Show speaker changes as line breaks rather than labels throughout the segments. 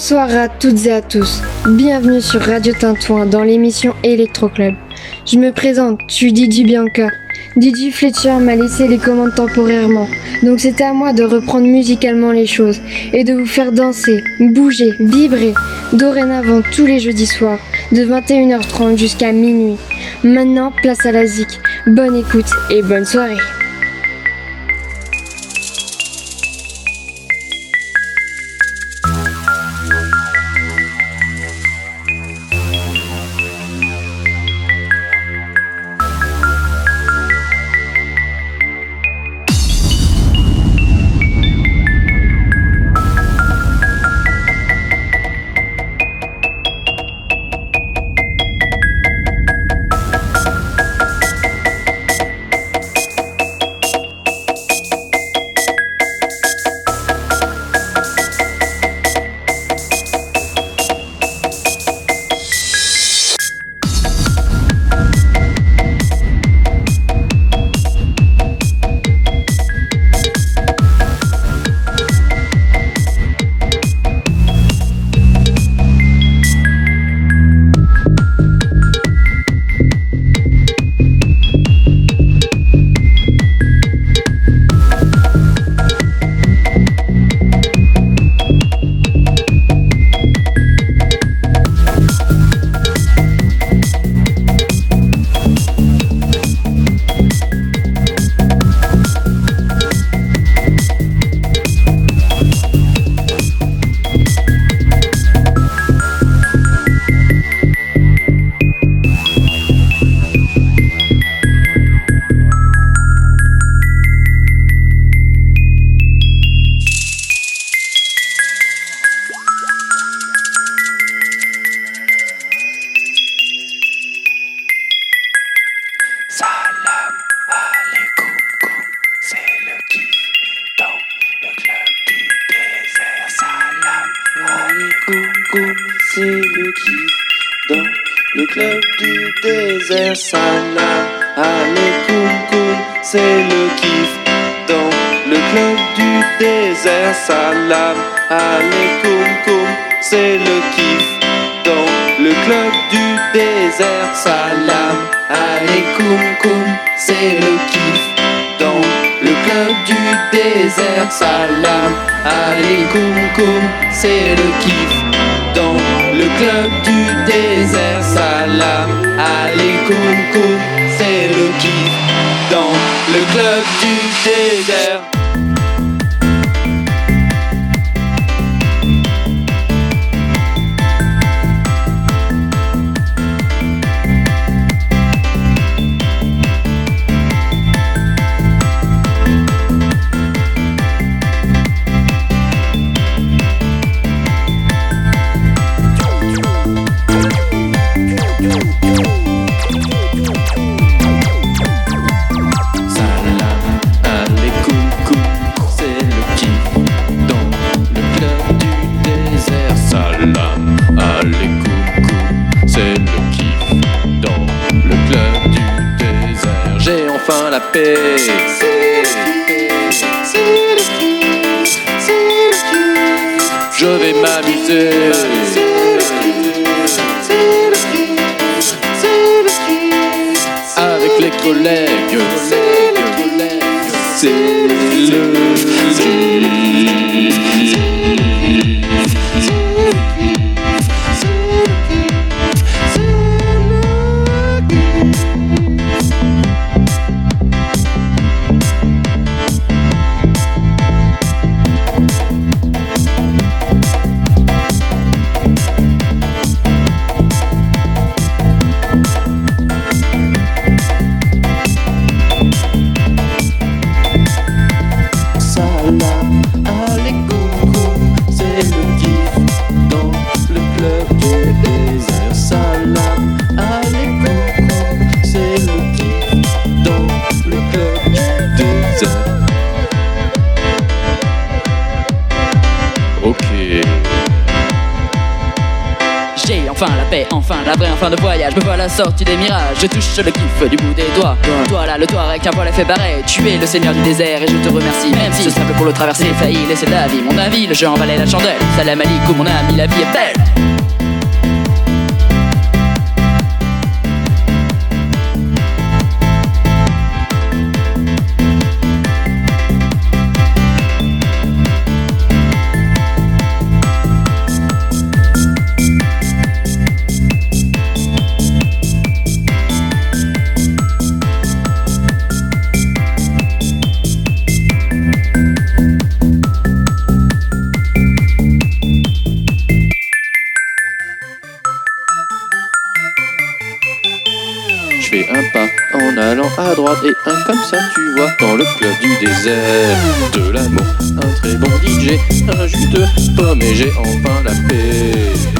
Bonsoir à toutes et à tous. Bienvenue sur Radio Tintouin dans l'émission Electro Club. Je me présente, je suis Didi Bianca. Didi Fletcher m'a laissé les commandes temporairement, donc c'était à moi de reprendre musicalement les choses et de vous faire danser, bouger, vibrer, dorénavant tous les jeudis soirs, de 21h30 jusqu'à minuit. Maintenant, place à la zik. Bonne écoute et bonne soirée.
Sorti des mirages, je touche le kiff du bout des doigts. Toi là, le toit avec un poil a fait barrer. Tu es le seigneur du désert et je te remercie. Même si ce simple pour le traverser failli laisser la vie. Mon avis, le jeu en valait la chandelle. Salam alaikum, mon ami, la vie est belle.
Et un comme ça tu vois dans le club du désert. De l'amour un très bon DJ un jus de pomme et j'ai enfin la paix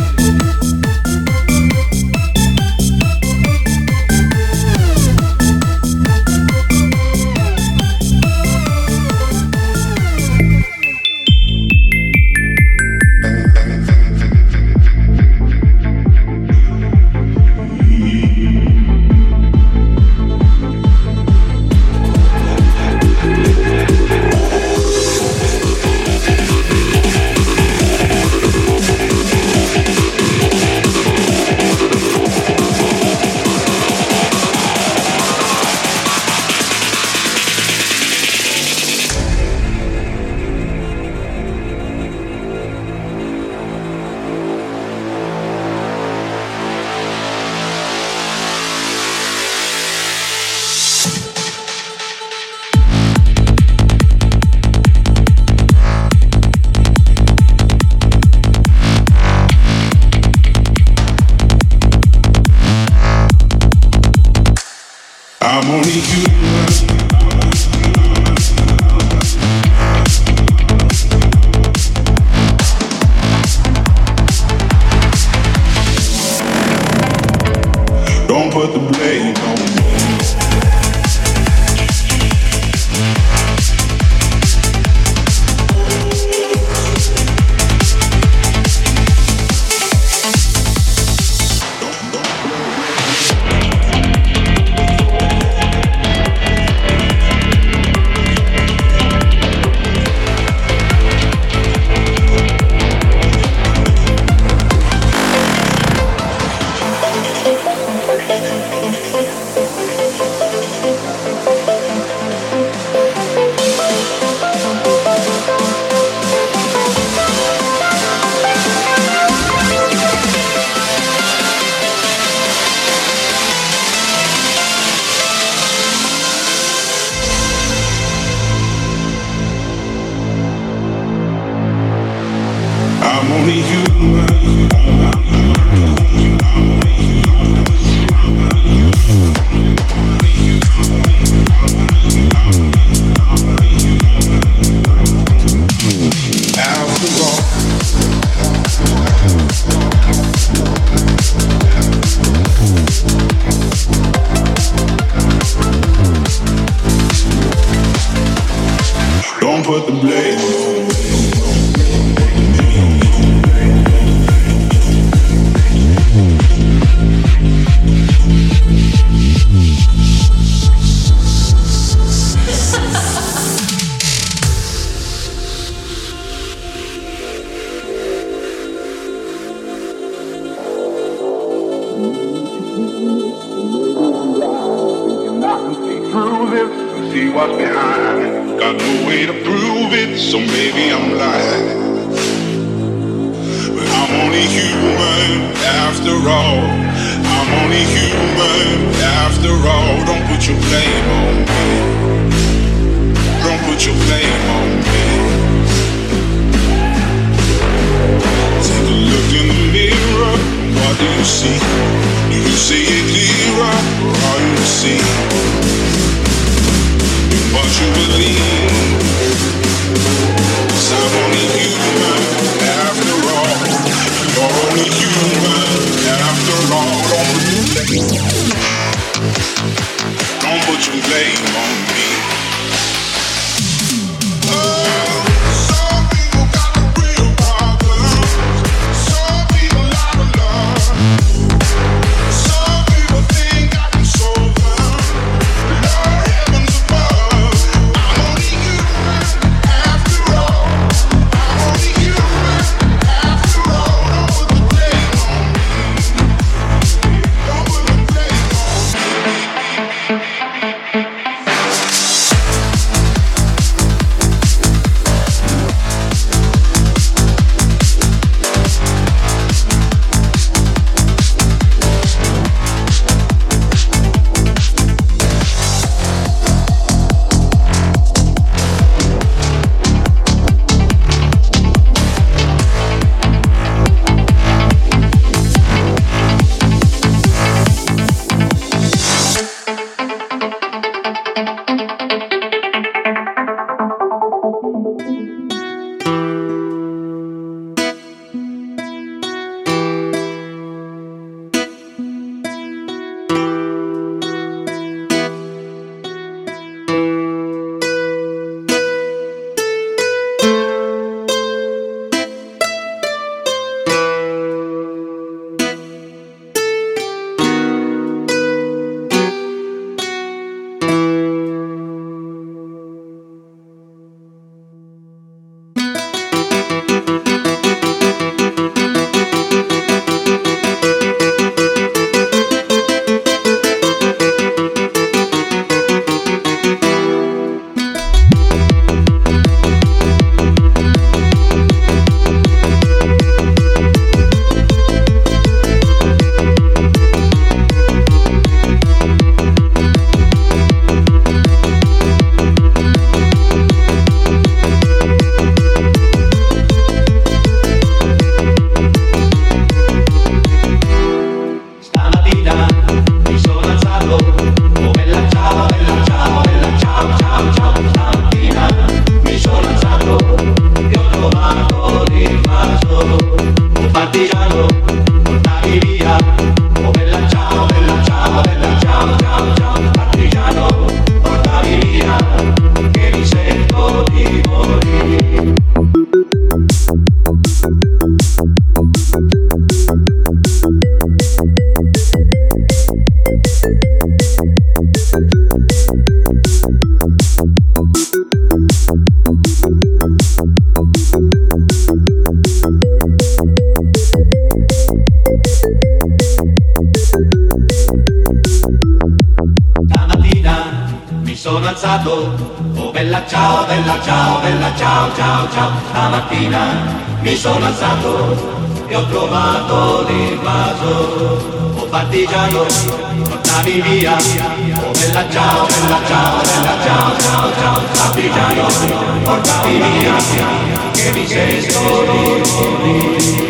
Give me, give me, give me, give me,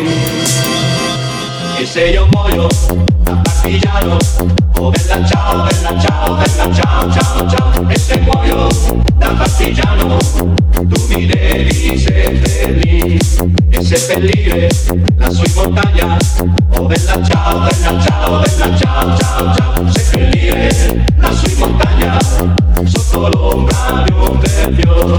sello mollo, apastillado, o bella chao, bella chao, bella chao, chao, chao, este mollo, tan pastillano, tú mire, dice feliz, ese peligre, la soy montaña, o bella chao, bella chao, bella chao, chao, chao, se peligre, la soy montaña, sotto l'ombra di un tempio.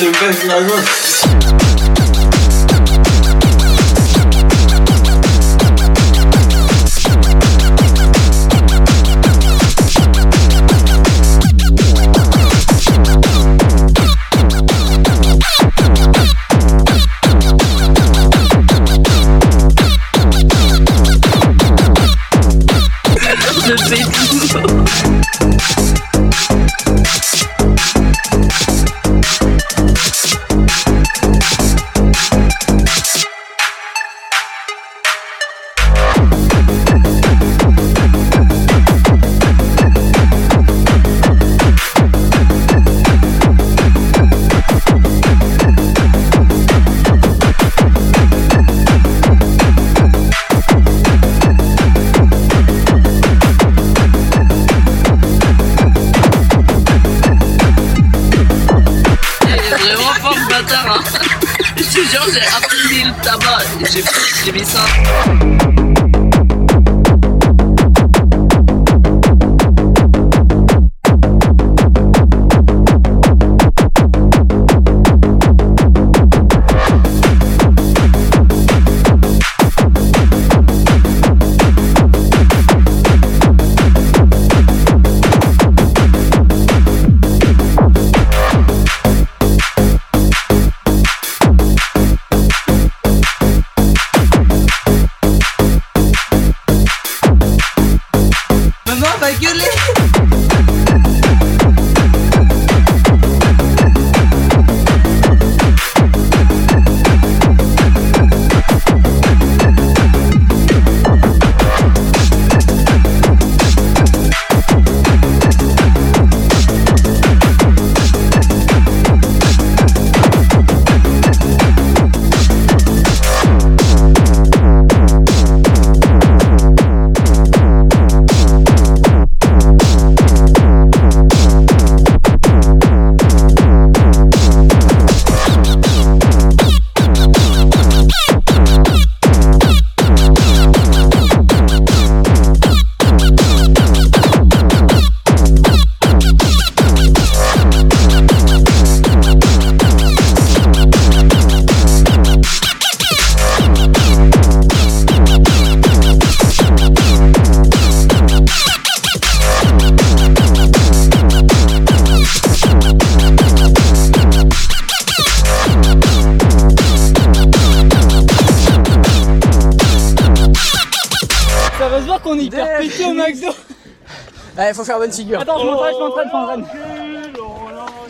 to be like this.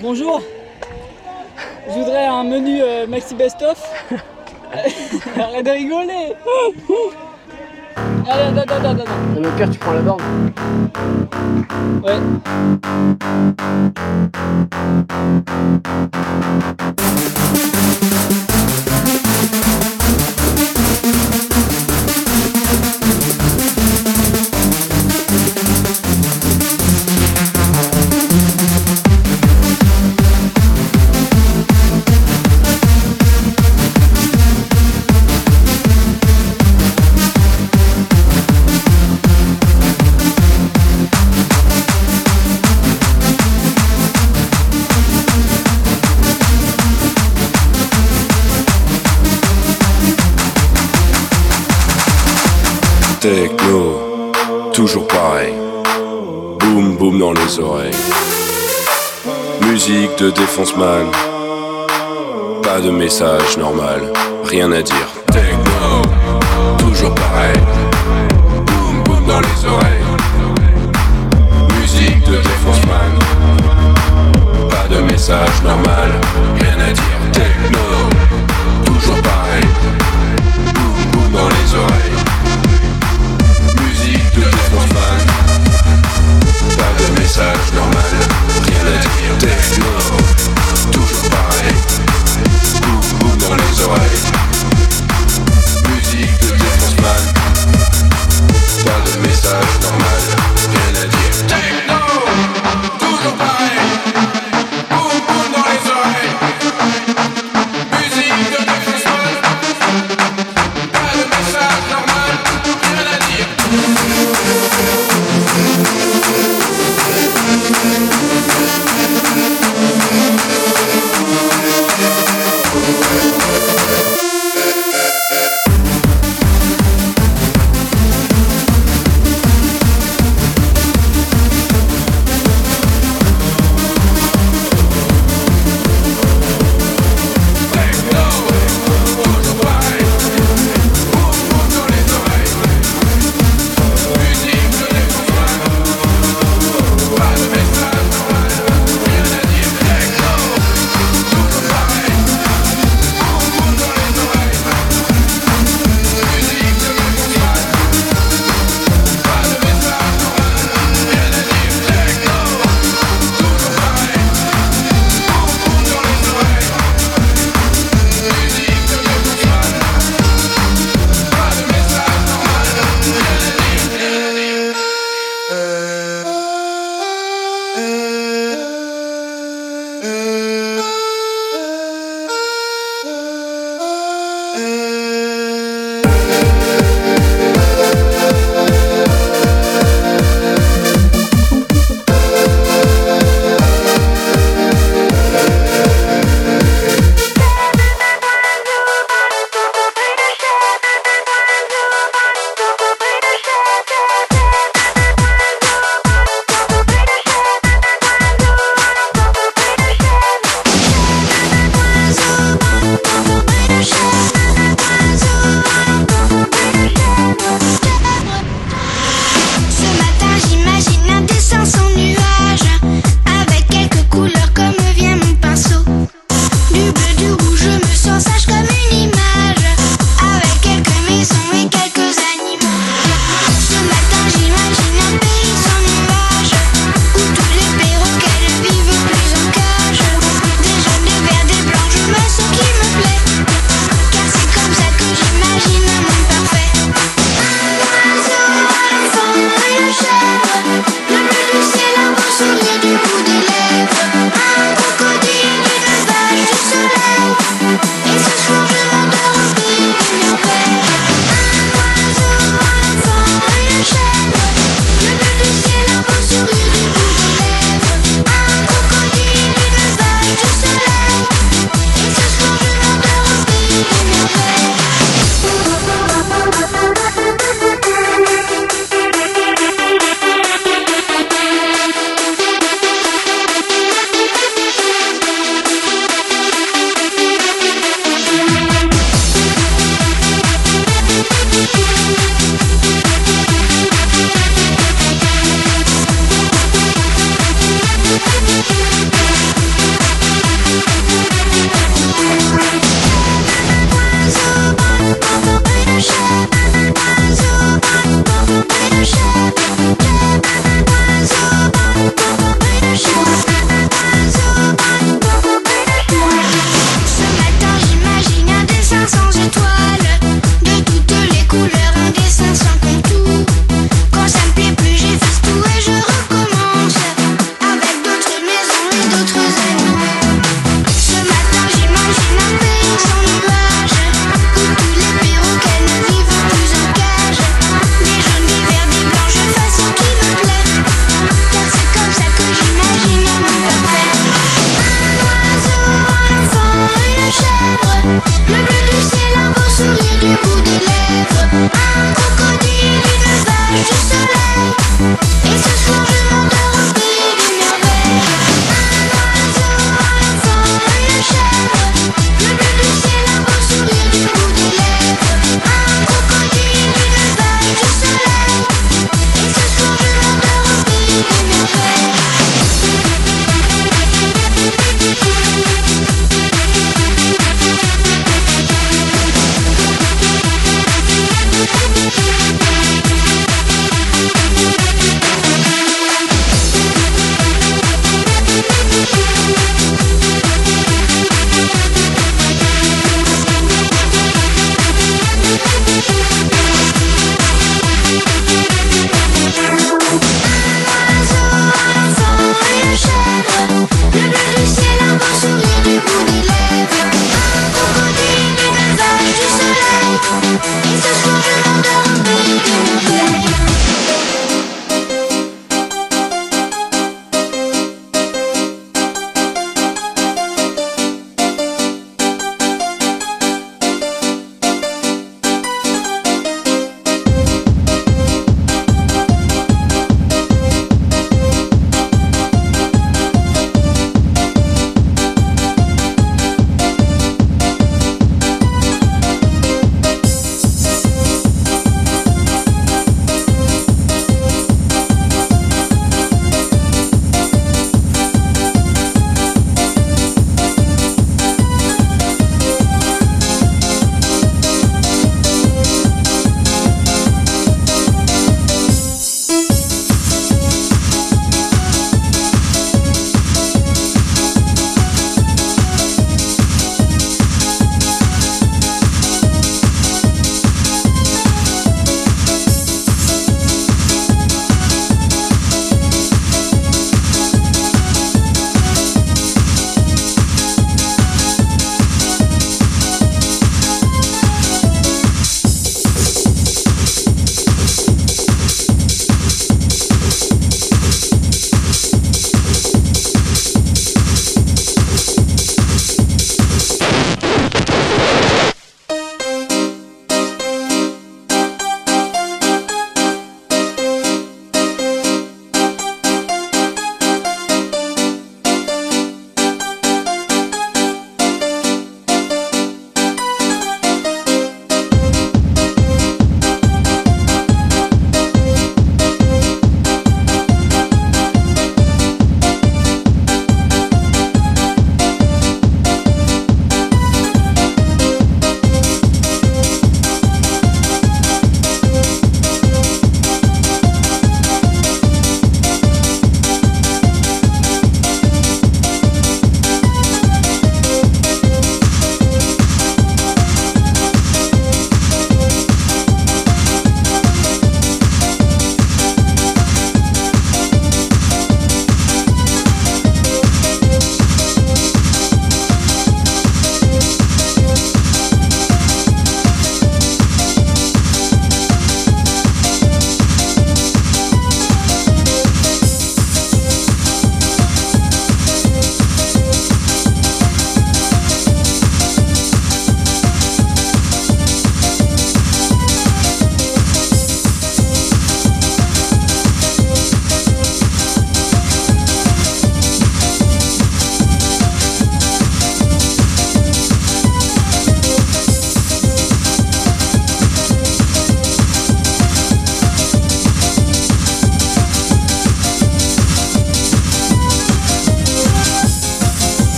Bonjour. Je voudrais un menu euh, maxi best-of. Arrête de rigoler. Allez, attends, attends,
tu prends la borne.
Ouais.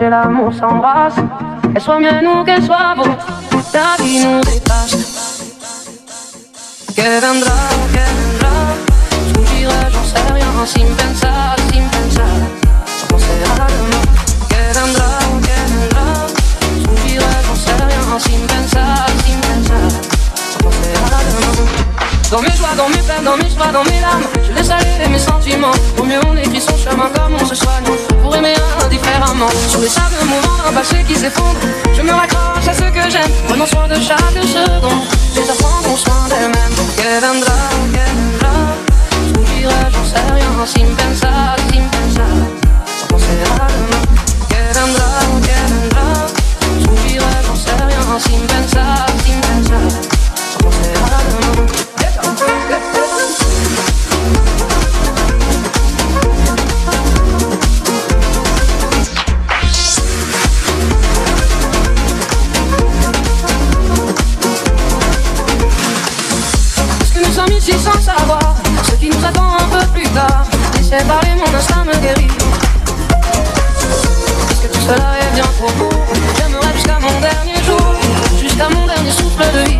Et l'amour s'embrassent. Qu'elle soit mienne ou qu'elle soit vôtre, la vie nous dépasse. Que vendra, que vendra, sfuggirà, j'en sais rien, sin pensar, sin pensar. Sans penser à demain. Que que j'en sais rien, sin pensar, sin pensar. À. Dans mes joies, dans mes peines, dans mes joies, dans mes larmes Je laisse aller mes sentiments. Au mieux on écrit son chemin comme on se soigne. Pour aimer indifféremment Sur les sables mouvants d'un passé qui s'effondre. Je me raccroche à ce que j'aime. Prenons soin de chaque seconde. Les apprendront soin d'elles-mêmes Que vendra, que vendra Sfuggirà, j'en sais rien. Sin pensar, sin pensar Sans penser à demain. Que vendra, que vendra j'en sais rien. Sin pensar, sin pensar tard Laissez parler, mon instinct me guérit. Parce que tout cela est bien trop beau J'aimerais jusqu'à mon dernier jour Jusqu'à mon dernier souffle de vie.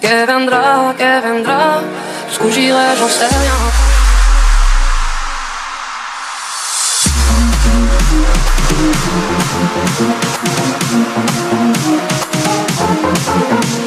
Que vendra, que vendra Jusqu'où j'irai, j'en sais rien. Que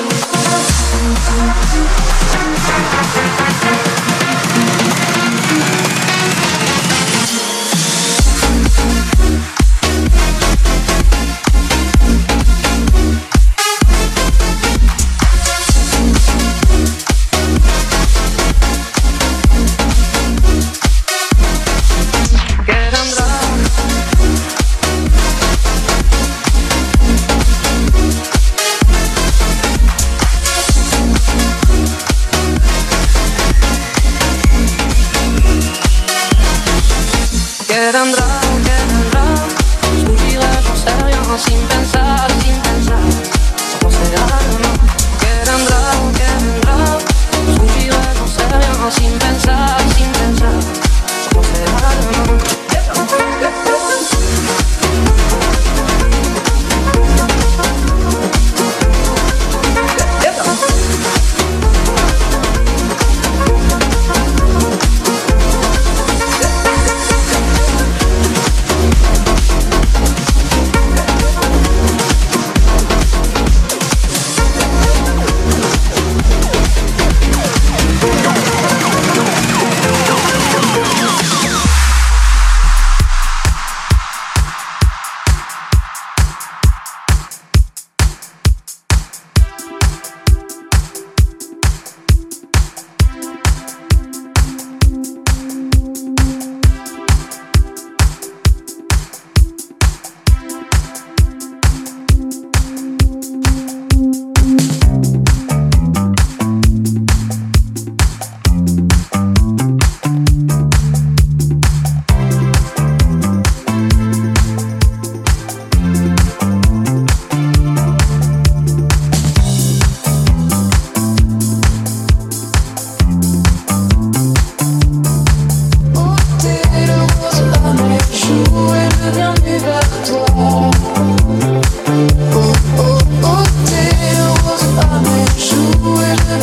Thank
you.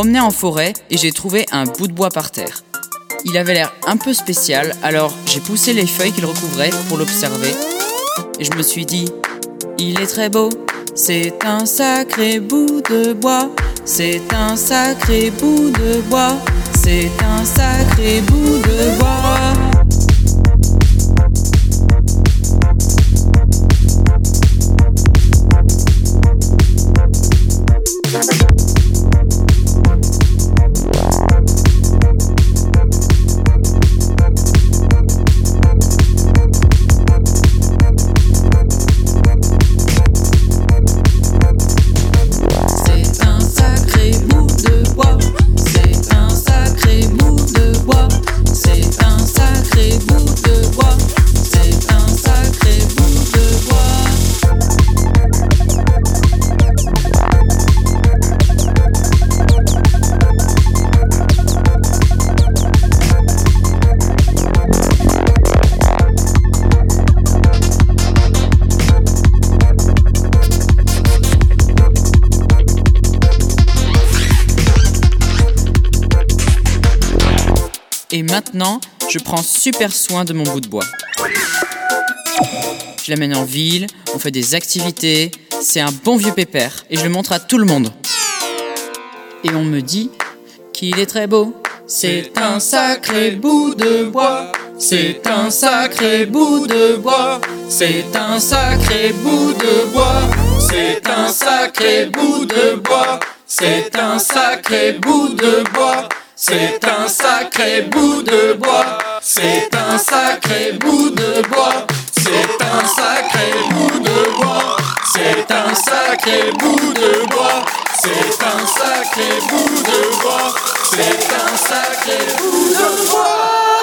Promenais en forêt et j'ai trouvé un bout de bois par terre. Il avait l'air un peu spécial, alors j'ai poussé les feuilles qu'il recouvrait pour l'observer. Et je me suis dit, il est très beau, c'est un sacré bout de bois, c'est un sacré bout de bois, c'est un sacré bout de bois. Je prends super soin de mon bout de bois. Je l'amène en ville, on fait des activités, c'est un bon vieux pépère et je le montre à tout le monde. Et on me dit qu'il est très beau. C'est un sacré bout de bois. C'est un sacré bout de bois. C'est un sacré bout de bois. C'est un sacré bout de bois. C'est un sacré bout de bois. C'est un sacré bout de bois. C'est un sacré bout de bois. C'est un sacré bout de bois. C'est un sacré bout de bois. C'est un sacré bout de bois. C'est un sacré bout de bois.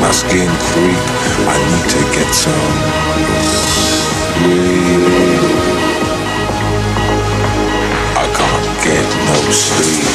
my skin creep. I need to get some sleep. I can't get no sleep.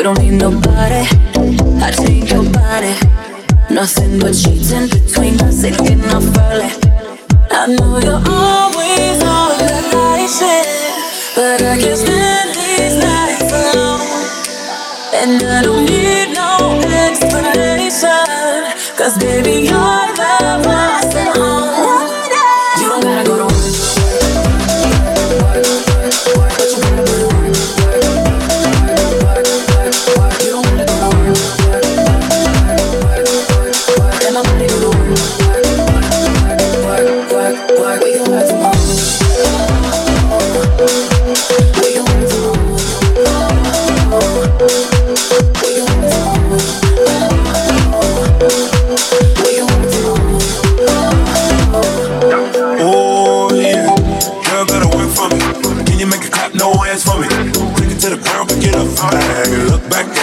We don't need nobody. I take your body. Nothing but sheets in between us, ain't getting off early. I know you're always on the night shift, but I can't stand these nights alone. And I don't need no explanation, cause baby, you're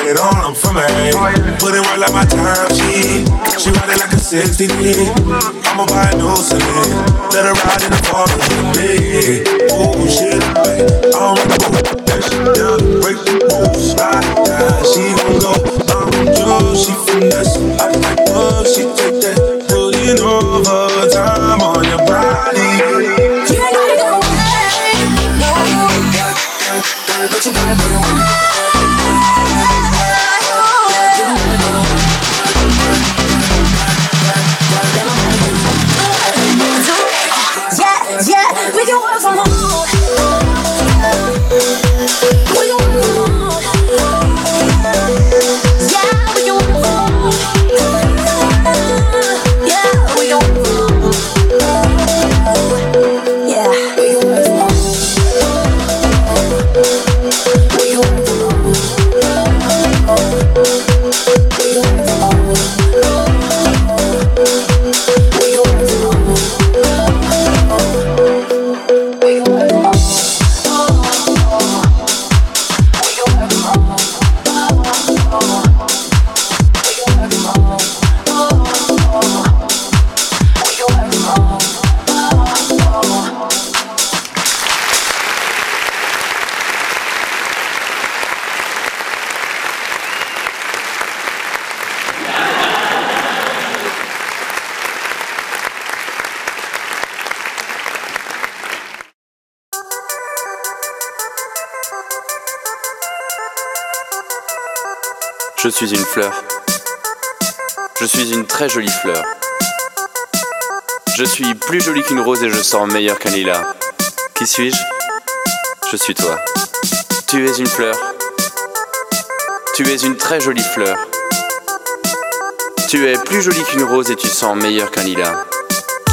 Look it all, I'm from me. Put it right like my time sheet. She ride it like a 60 I'ma buy a new Celine. Let her ride in the car with me. Oh shit. I don't wanna move that shit down. Break the rules, or die. She gon' go. I'm Joe, she finesse. I like love, she take that. Putting overtime on
suis une fleur. Je suis une très jolie fleur. Je suis plus jolie qu'une rose et je sens meilleur qu'un lilas. Qui suis-je? Je suis toi. Tu es une fleur. Tu es une très jolie fleur. Tu es plus jolie qu'une rose et tu sens meilleur qu'un lilas.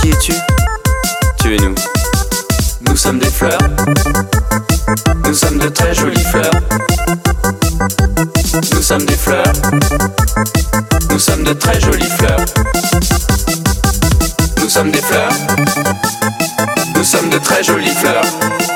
Qui es-tu? Tu es nous. Nous sommes des fleurs. Nous sommes de très jolies fleurs. Nous sommes des fleurs. Nous sommes de très jolies fleurs. Nous sommes des fleurs. Nous sommes de très jolies fleurs.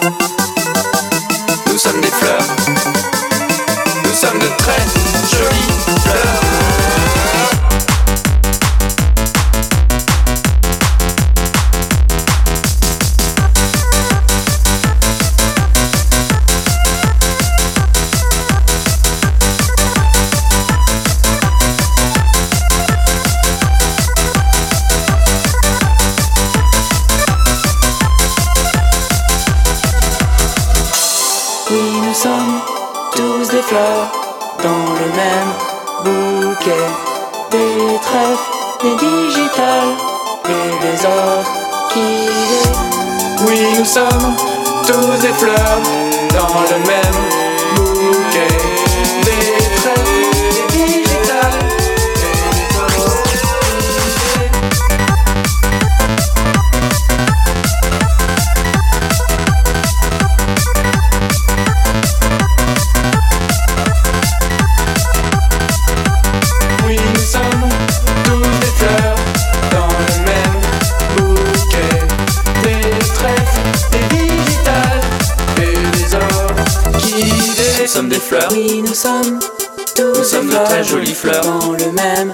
Fleurs
dans le même bouquet. Des trèfles, des digitales et des orchidées.
Oui, nous sommes tous des fleurs dans le même bouquet. Oui, nous sommes tous Nous sommes des de très
fleurs
jolies fleurs.
dans le même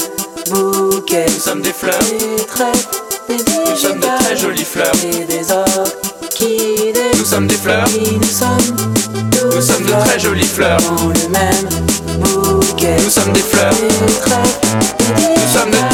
bouquet.
Nous sommes des fleurs.
Des trèfles, des
Nous sommes de très jolies fleurs.
et des orchidées.
Nous sommes des fleurs.
Oui, nous sommes tous
Nous sommes de
des
très jolies fleurs.
dans le même bouquet.
Nous sommes des fleurs.
Des trèfles, des
Nous sommes de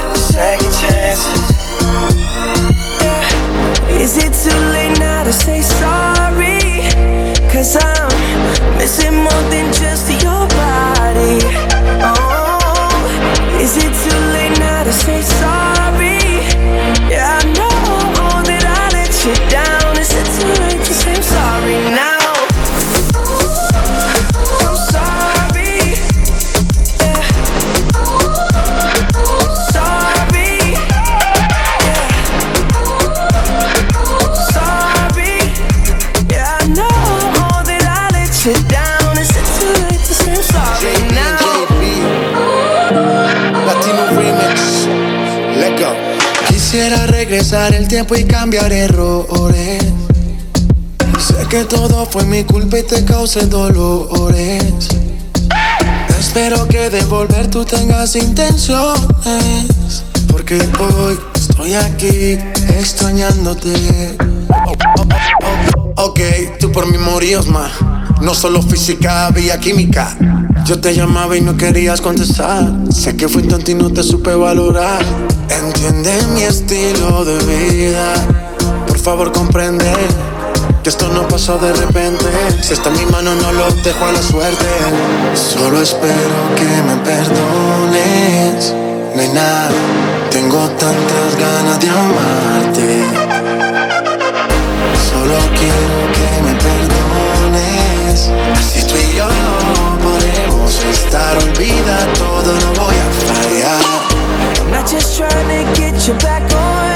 Is it too late now to say sorry? Cause I'm missing more than just your body Oh, is it too late now to say sorry?
Regresar el tiempo y cambiar errores. Sé que todo fue mi culpa y te causé dolores. Espero que de volver tú tengas intenciones. Porque hoy estoy aquí extrañándote. Oh. Ok, tú por mí morías más. No solo física, había química. Yo te llamaba y no querías contestar. Sé que fui tonto y no te supe valorar. Entiende mi estilo de vida. Por favor, comprende que esto no pasó de repente. Si está en mi mano, no lo dejo a la suerte. Solo espero que me perdones, nena. Tengo tantas ganas de amarte. Solo quiero que podemos estar. Olvida todo, no voy a fallar.
I'm not just trying to get you back on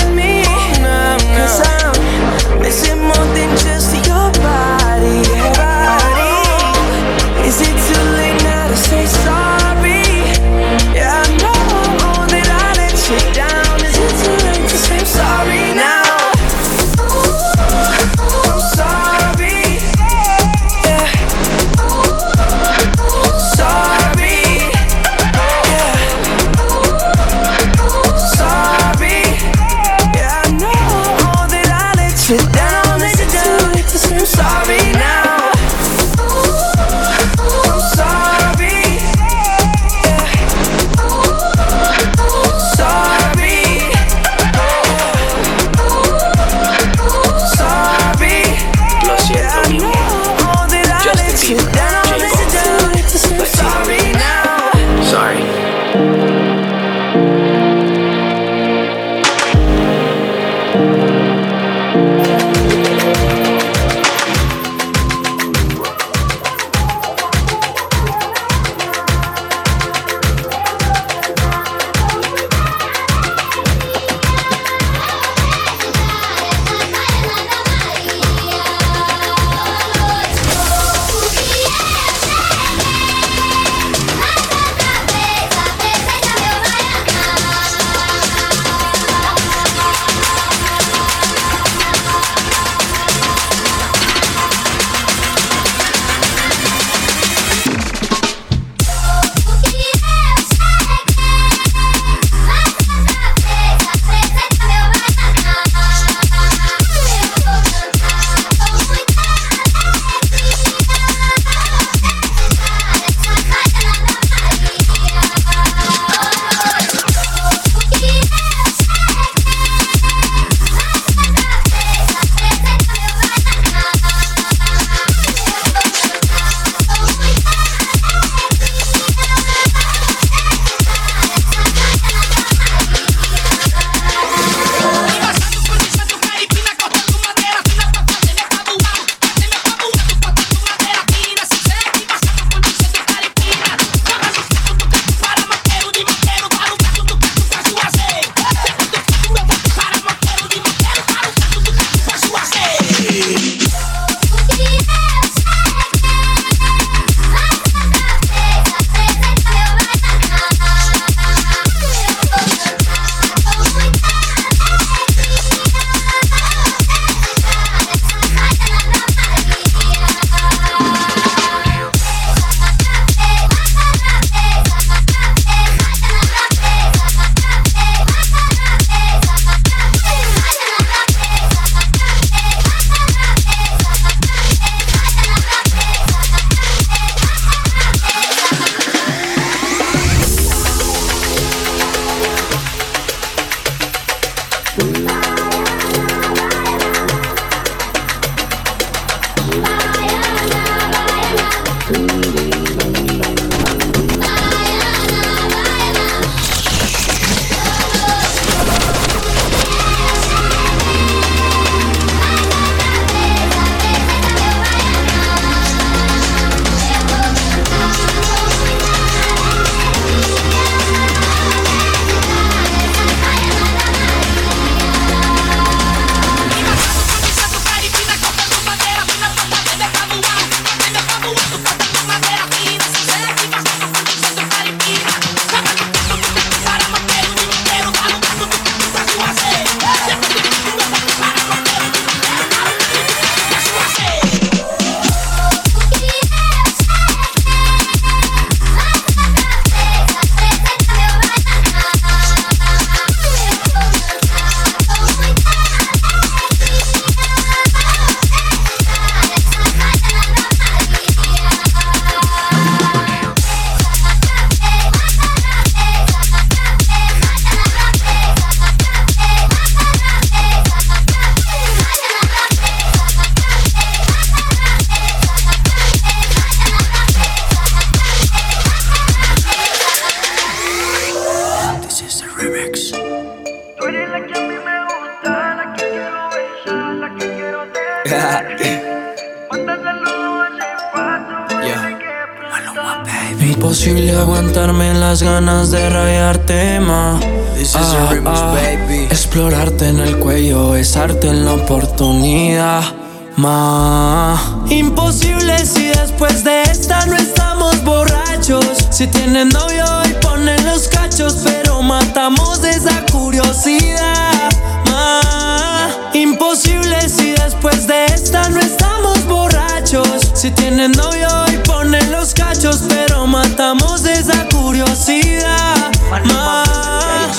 el cuello, besarte en la oportunidad. Ma. Imposible si después de esta no estamos borrachos. Si tienen novio y ponen los cachos, pero matamos esa curiosidad. Ma. Imposible si después de esta no estamos borrachos. Si tienen novio y ponen los cachos, pero matamos esa curiosidad. Ma.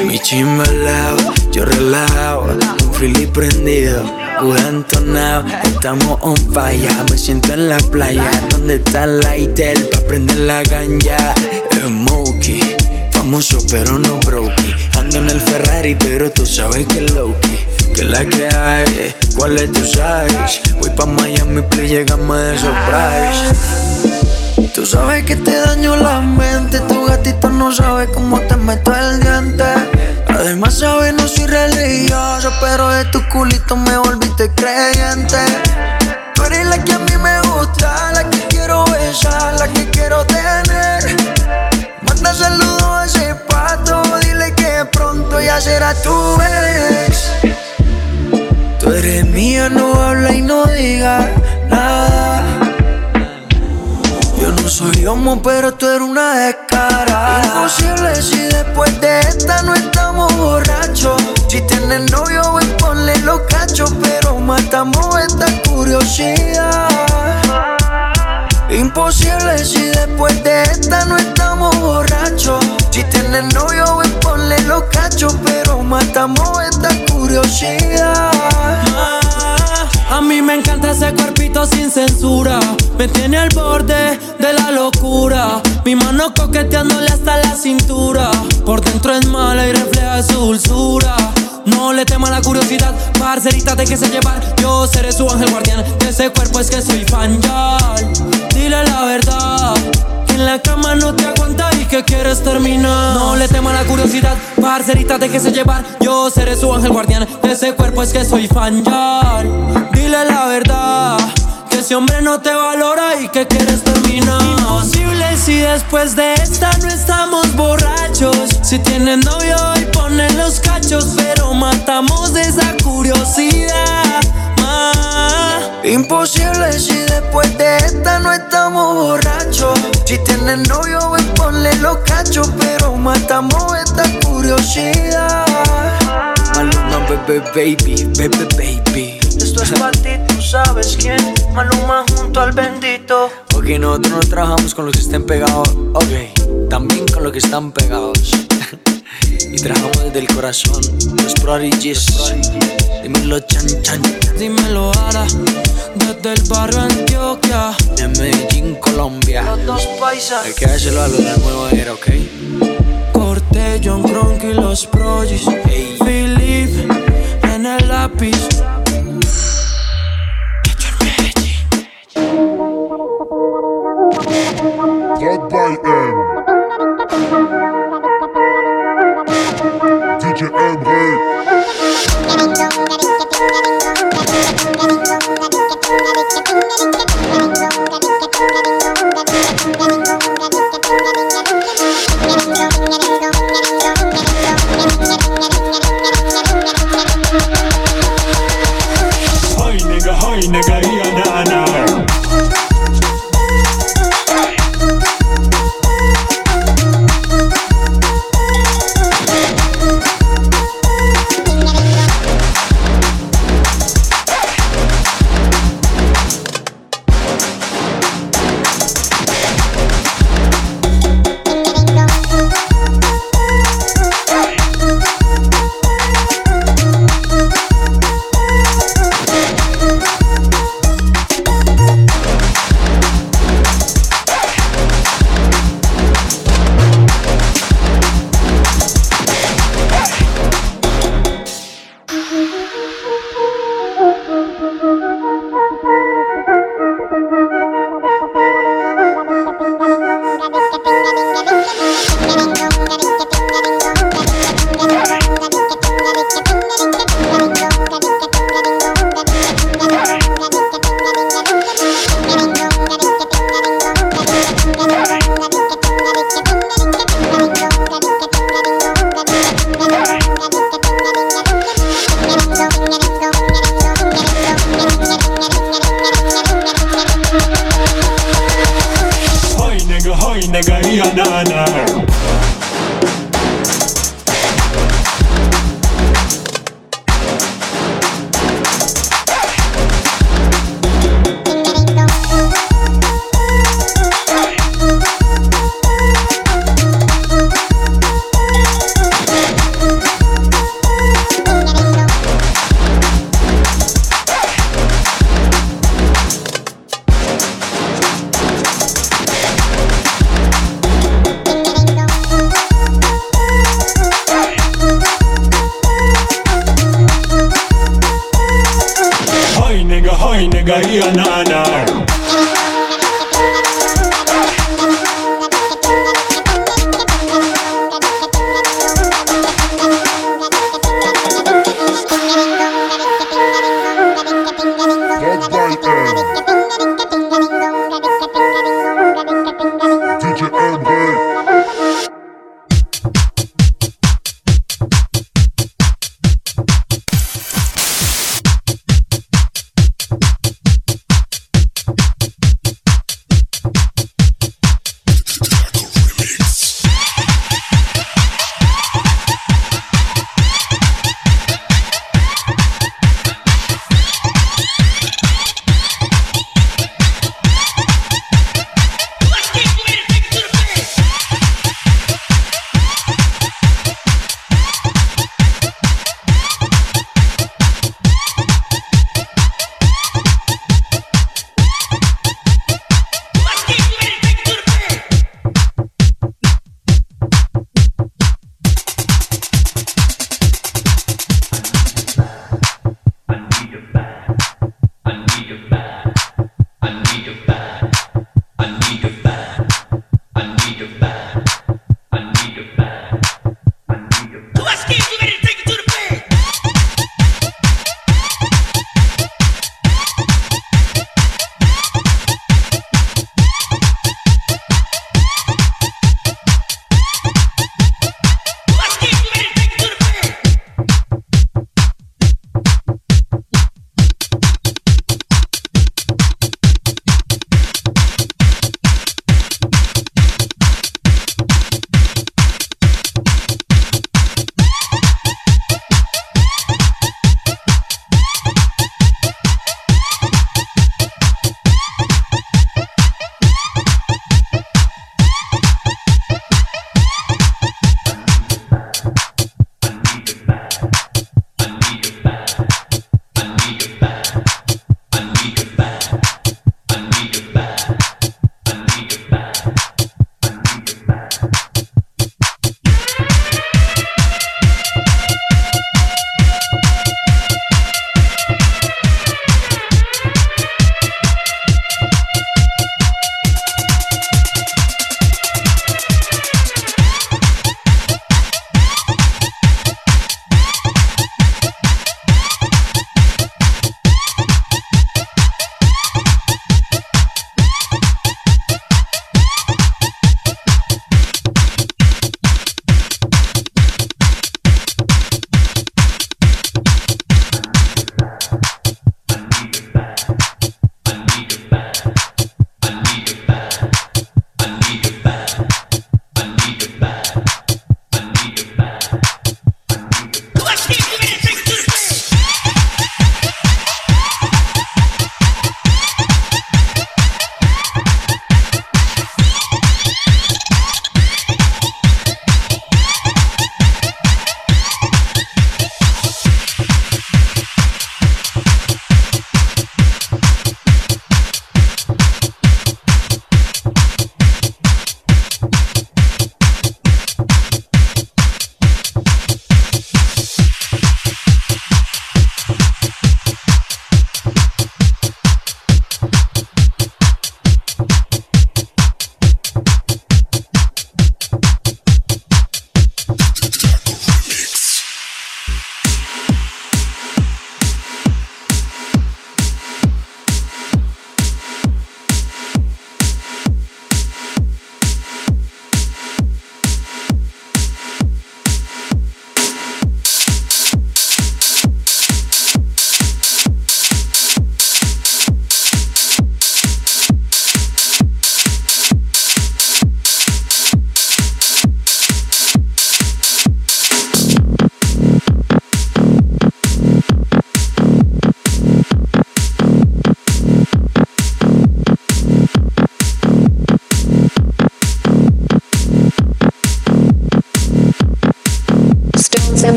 Mi chimba al lado, yo relajado, un freely prendido, un entonado. Estamos on fire, me siento en la playa, donde está el lighter pa' prender la ganja. Smokey, famoso pero no brokey. Ando en el Ferrari, pero tú sabes que es Loki. Que la que hay, cuál es tu size. Voy pa' Miami, play, llegamos de surprise.
Tú sabes que te daño la mente, tu gatito no sabe cómo te meto el diente. Además sabes no soy religioso, pero de tu culito me volviste creyente. Tú eres la que a mí me gusta, la que quiero besar, la que quiero tener. Manda saludos a ese pato, dile que pronto ya será tu vez. Tú eres mía, no habla y no diga nada. Yo no soy homo, pero tú eres una descarada. Imposible si después de esta no estamos borrachos. Si tienes novio, ven ponle los cachos, pero matamos esta curiosidad. Imposible si después de esta no estamos borrachos. Si tienes novio, ven ponle los cachos, pero matamos esta curiosidad. A mí me encanta ese cuerpito sin censura. Me tiene al borde de la locura. Mi mano coqueteándole hasta la cintura. Por dentro es mala y refleja su dulzura. No le tema la curiosidad, parcerita de que se llevar. Yo seré su ángel guardián. De ese cuerpo es que soy fan ya. Dile la verdad. En la cama no te aguanta y que quieres terminar. No le tema la curiosidad, parcerita de que se llevar. Yo seré su ángel guardián. De ese cuerpo es que soy fan ya. Dile la verdad. Que ese hombre no te valora y que quieres terminar. Imposible si después de esta no estamos borrachos. Si tienen novio y ponen los cachos, pero matamos esa curiosidad. Imposible si después de esta no estamos borrachos. Si tienen novio, ven ponle los cachos, pero matamos esta curiosidad.
Maluma, bebé, baby, bebé, baby.
Esto es para ti, tú sabes quién. Maluma junto al bendito.
Ok, nosotros no trabajamos con los que estén pegados, ok, también con los que están pegados. y trabajamos desde el corazón, los prodigies. Dímelo, chan, chan.
Dímelo, Ara. Desde el barrio Antioquia.
De Medellín, Colombia.
Los dos paisas.
Hay que dárselo a lo de la nueva era, ok.
Corte, John Kronk y los Prodigies. Philip en el lápiz.
Drop by M.
nigga,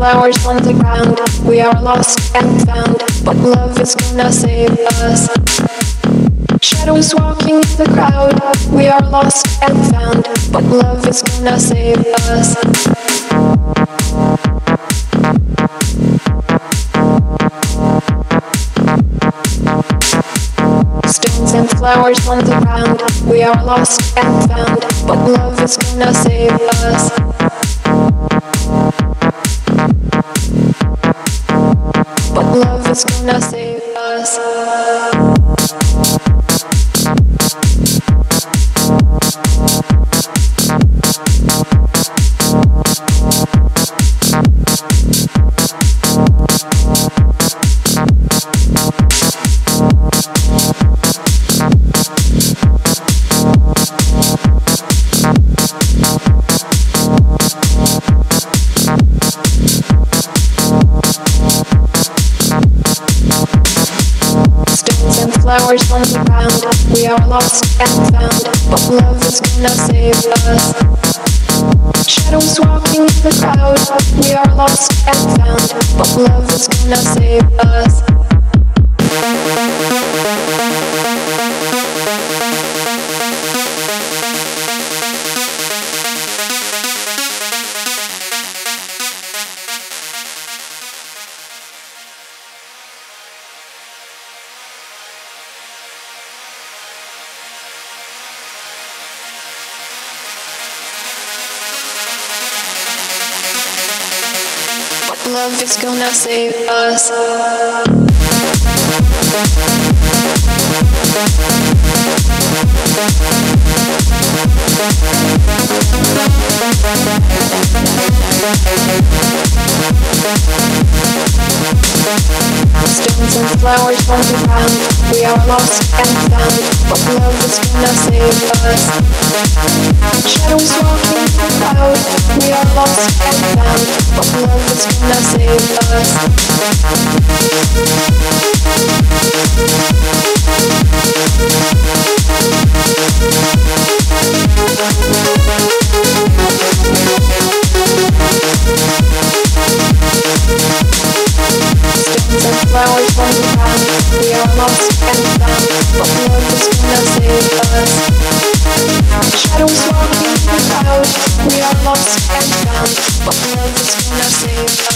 flowers on the ground. We are lost and found, but love is gonna save us. Shadows walking the crowd. We are lost and found, but love is gonna save us. Stones and flowers on the ground. We are lost and found, but love is gonna save us. But love is gonna save us. Flowers on the ground. We are lost and found, but love is gonna save us. Shadows walking in the crowd. We are lost and found, but love is gonna save us. Gonna save us. And flowers on the. We are lost and found, but love is gonna save us. Shadows walking crowd. We are lost and found, but love is gonna save us. Shadows walking without, we are lost and found, but love is gonna save us.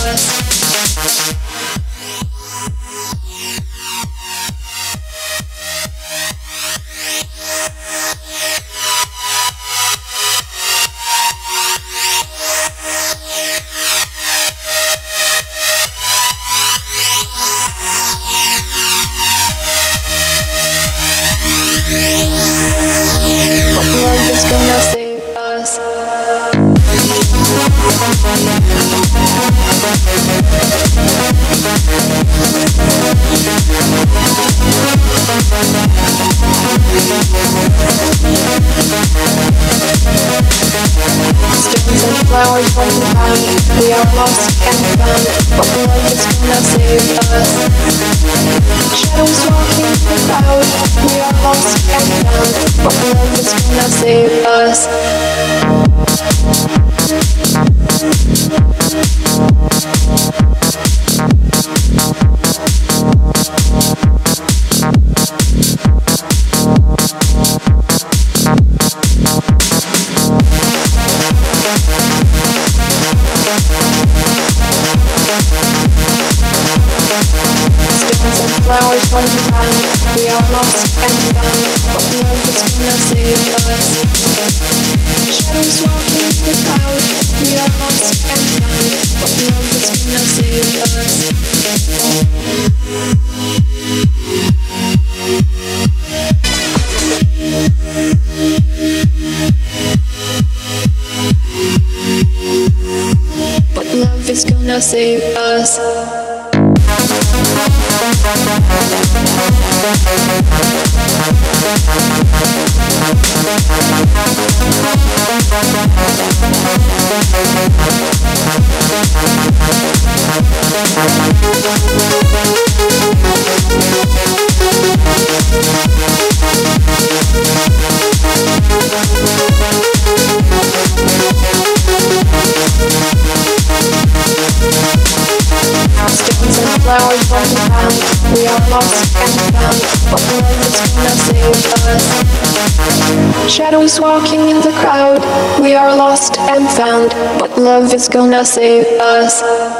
gonna oh, save us.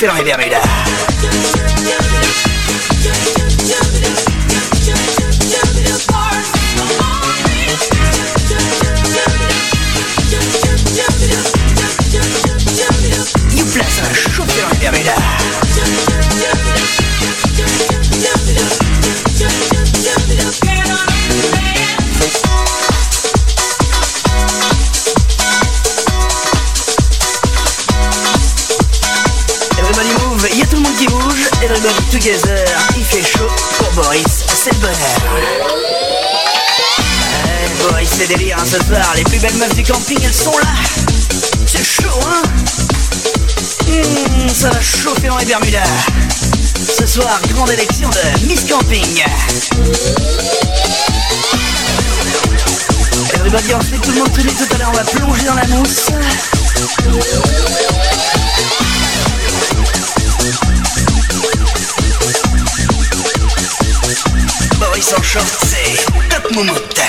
Pero me. together, il fait chaud pour Boris, c'est le bonheur. Ouais, Boris, c'est délire hein, ce soir, les plus belles meufs du camping, elles sont là. C'est chaud, hein mmh, Ça va chauffer dans les Bermudas. Ce soir, grande élection de Miss Camping. Everybody, on se tout le monde tout tout à l'heure, on va plonger dans la mousse. Айзо Шоуцей, как мы мутта.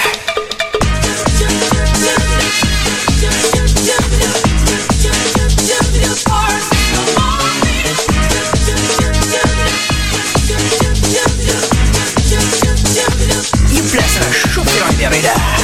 You
bless her, shoot your
mirror.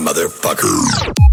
Motherfucker.